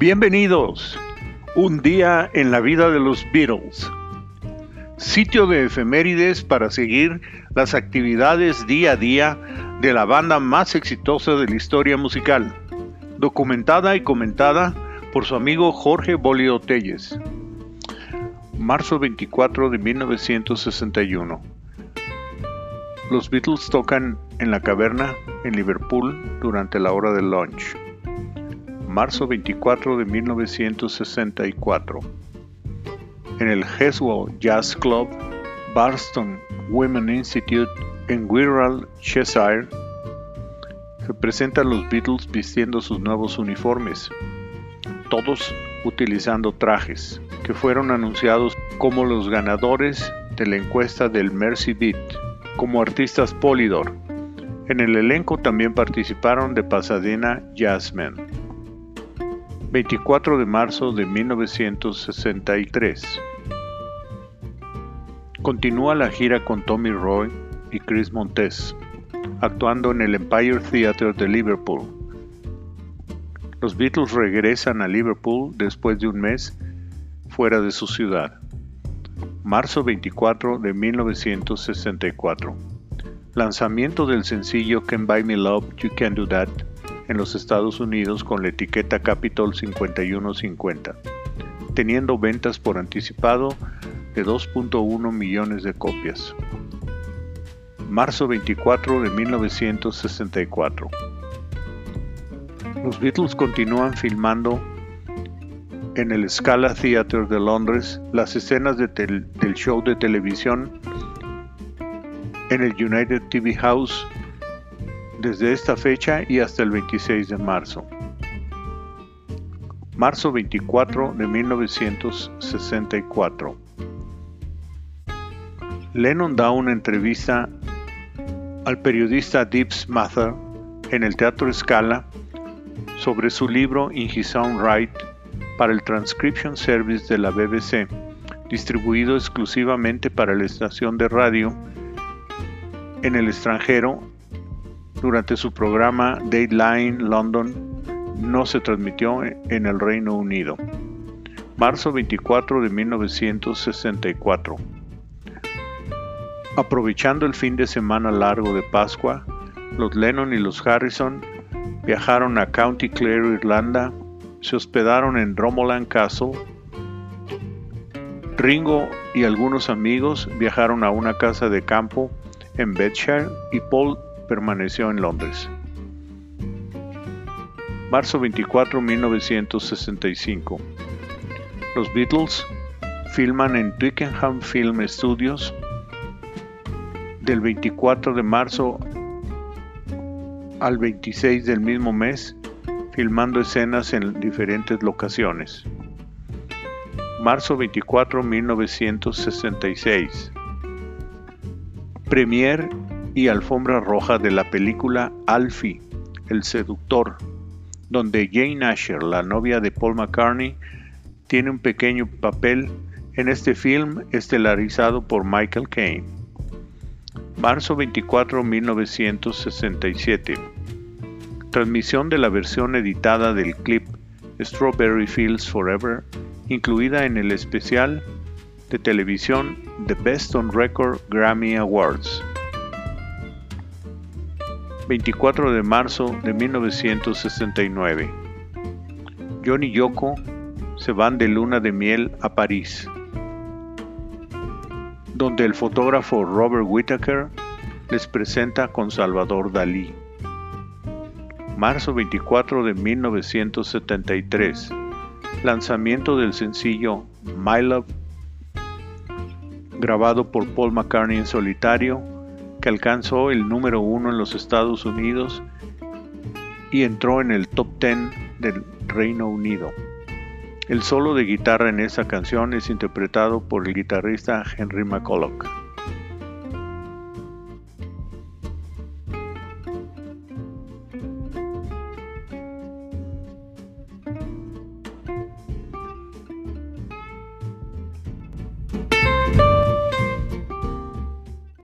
Bienvenidos. Un día en la vida de los Beatles. Sitio de efemérides para seguir las actividades día a día de la banda más exitosa de la historia musical, documentada y comentada por su amigo Jorge Bolio Telles. Marzo 24 de 1961. Los Beatles tocan en la caverna en Liverpool durante la hora del lunch. Marzo 24 de 1964. En el Heswell Jazz Club, Barston Women Institute en Wirral, Cheshire, se presentan los Beatles vistiendo sus nuevos uniformes, todos utilizando trajes, que fueron anunciados como los ganadores de la encuesta del Mercy Beat como artistas Polydor. En el elenco también participaron de Pasadena Jazzmen. 24 de marzo de 1963. Continúa la gira con Tommy Roy y Chris Montes, actuando en el Empire Theatre de Liverpool. Los Beatles regresan a Liverpool después de un mes fuera de su ciudad marzo 24 de 1964. Lanzamiento del sencillo Can Buy Me Love, You Can Do That en los Estados Unidos con la etiqueta Capitol 5150, teniendo ventas por anticipado de 2.1 millones de copias. Marzo 24 de 1964. Los Beatles continúan filmando en el Scala Theatre de Londres las escenas del show de televisión en el United TV House desde esta fecha y hasta el 26 de marzo. Marzo 24 de 1964. Lennon da una entrevista al periodista Deeps Mather en el Teatro Scala sobre su libro In His Own Right para el Transcription Service de la BBC, distribuido exclusivamente para la estación de radio en el extranjero durante su programa Dateline London no se transmitió en el Reino Unido. Marzo 24 de 1964. Aprovechando el fin de semana largo de Pascua, los Lennon y los Harrison viajaron a County Clare, Irlanda, se hospedaron en Dromoland Castle. Ringo y algunos amigos viajaron a una casa de campo en Bedshire y Paul permaneció en Londres. Marzo 24, 1965. Los Beatles filman en Twickenham Film Studios del 24 de marzo al 26 del mismo mes filmando escenas en diferentes locaciones. Marzo 24, 1966. Premier y alfombra roja de la película Alfie, el seductor, donde Jane Asher, la novia de Paul McCartney, tiene un pequeño papel en este film estelarizado por Michael Caine. Marzo 24, 1967 transmisión de la versión editada del clip Strawberry Fields Forever, incluida en el especial de televisión The Best on Record Grammy Awards. 24 de marzo de 1969. John y Yoko se van de luna de miel a París, donde el fotógrafo Robert Whittaker les presenta con Salvador Dalí marzo 24 de 1973, lanzamiento del sencillo My Love, grabado por Paul McCartney en solitario, que alcanzó el número uno en los Estados Unidos y entró en el top 10 del Reino Unido. El solo de guitarra en esa canción es interpretado por el guitarrista Henry McCulloch.